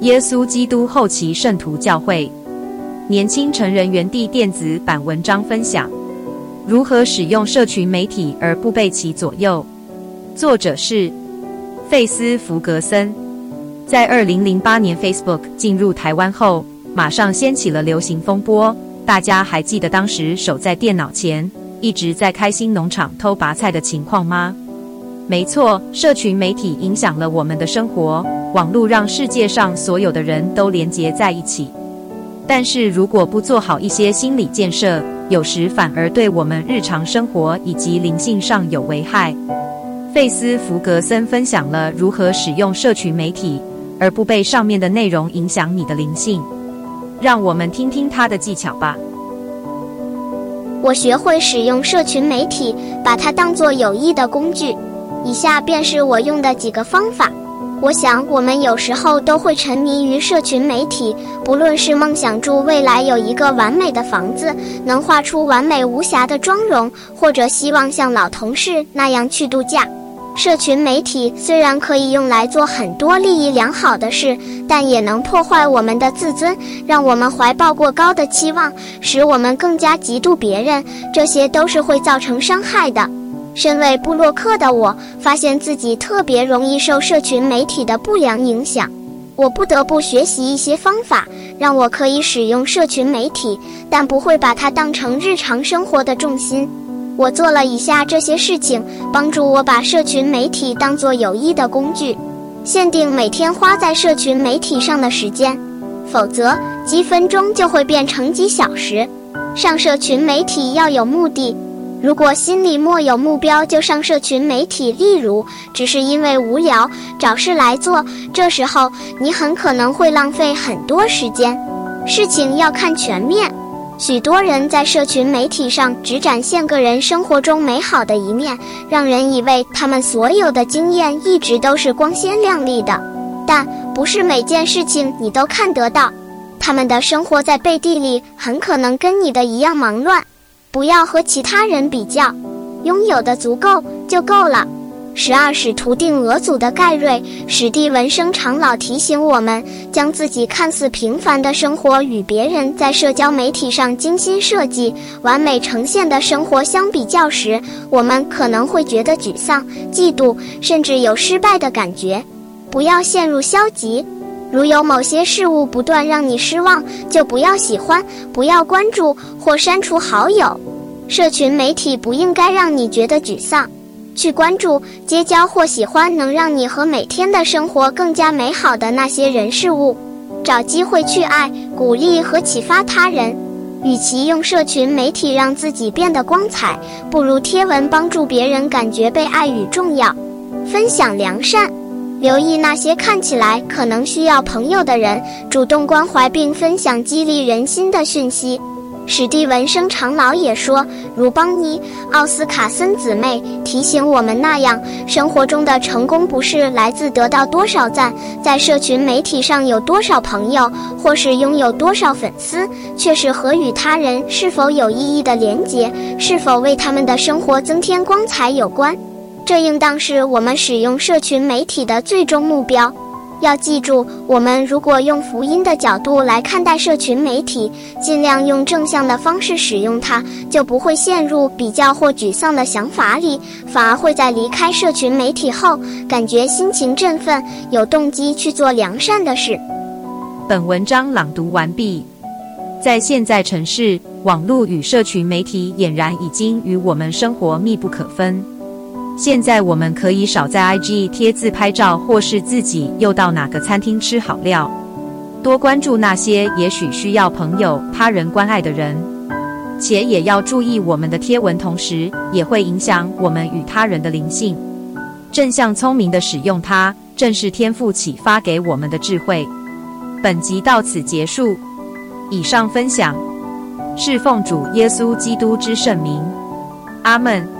耶稣基督后期圣徒教会年轻成人园地电子版文章分享：如何使用社群媒体而不被其左右？作者是费斯·弗格森。在二零零八年 Facebook 进入台湾后，马上掀起了流行风波。大家还记得当时守在电脑前，一直在开心农场偷拔菜的情况吗？没错，社群媒体影响了我们的生活。网络让世界上所有的人都连接在一起，但是如果不做好一些心理建设，有时反而对我们日常生活以及灵性上有危害。费斯·弗格森分享了如何使用社群媒体，而不被上面的内容影响你的灵性。让我们听听他的技巧吧。我学会使用社群媒体，把它当作有益的工具。以下便是我用的几个方法。我想，我们有时候都会沉迷于社群媒体，不论是梦想住未来有一个完美的房子，能画出完美无瑕的妆容，或者希望像老同事那样去度假。社群媒体虽然可以用来做很多利益良好的事，但也能破坏我们的自尊，让我们怀抱过高的期望，使我们更加嫉妒别人，这些都是会造成伤害的。身为部落客的我，发现自己特别容易受社群媒体的不良影响。我不得不学习一些方法，让我可以使用社群媒体，但不会把它当成日常生活的重心。我做了以下这些事情，帮助我把社群媒体当作有益的工具。限定每天花在社群媒体上的时间，否则几分钟就会变成几小时。上社群媒体要有目的。如果心里莫有目标就上社群媒体，例如只是因为无聊找事来做，这时候你很可能会浪费很多时间。事情要看全面，许多人在社群媒体上只展现个人生活中美好的一面，让人以为他们所有的经验一直都是光鲜亮丽的，但不是每件事情你都看得到。他们的生活在背地里很可能跟你的一样忙乱。不要和其他人比较，拥有的足够就够了。十二使徒定额组的盖瑞·史蒂文生长老提醒我们，将自己看似平凡的生活与别人在社交媒体上精心设计、完美呈现的生活相比较时，我们可能会觉得沮丧、嫉妒，甚至有失败的感觉。不要陷入消极。如有某些事物不断让你失望，就不要喜欢，不要关注或删除好友。社群媒体不应该让你觉得沮丧，去关注、结交或喜欢能让你和每天的生活更加美好的那些人事物。找机会去爱、鼓励和启发他人。与其用社群媒体让自己变得光彩，不如贴文帮助别人感觉被爱与重要。分享良善。留意那些看起来可能需要朋友的人，主动关怀并分享激励人心的讯息。史蒂文生长老也说，如邦尼·奥斯卡森姊妹提醒我们那样，生活中的成功不是来自得到多少赞，在社群媒体上有多少朋友，或是拥有多少粉丝，却是和与他人是否有意义的连结，是否为他们的生活增添光彩有关。这应当是我们使用社群媒体的最终目标。要记住，我们如果用福音的角度来看待社群媒体，尽量用正向的方式使用它，就不会陷入比较或沮丧的想法里，反而会在离开社群媒体后，感觉心情振奋，有动机去做良善的事。本文章朗读完毕。在现在城市，网络与社群媒体俨然已经与我们生活密不可分。现在我们可以少在 IG 贴自拍照，或是自己又到哪个餐厅吃好料，多关注那些也许需要朋友、他人关爱的人，且也要注意我们的贴文，同时也会影响我们与他人的灵性。正向聪明的使用它，正是天赋启发给我们的智慧。本集到此结束，以上分享是奉主耶稣基督之圣名，阿门。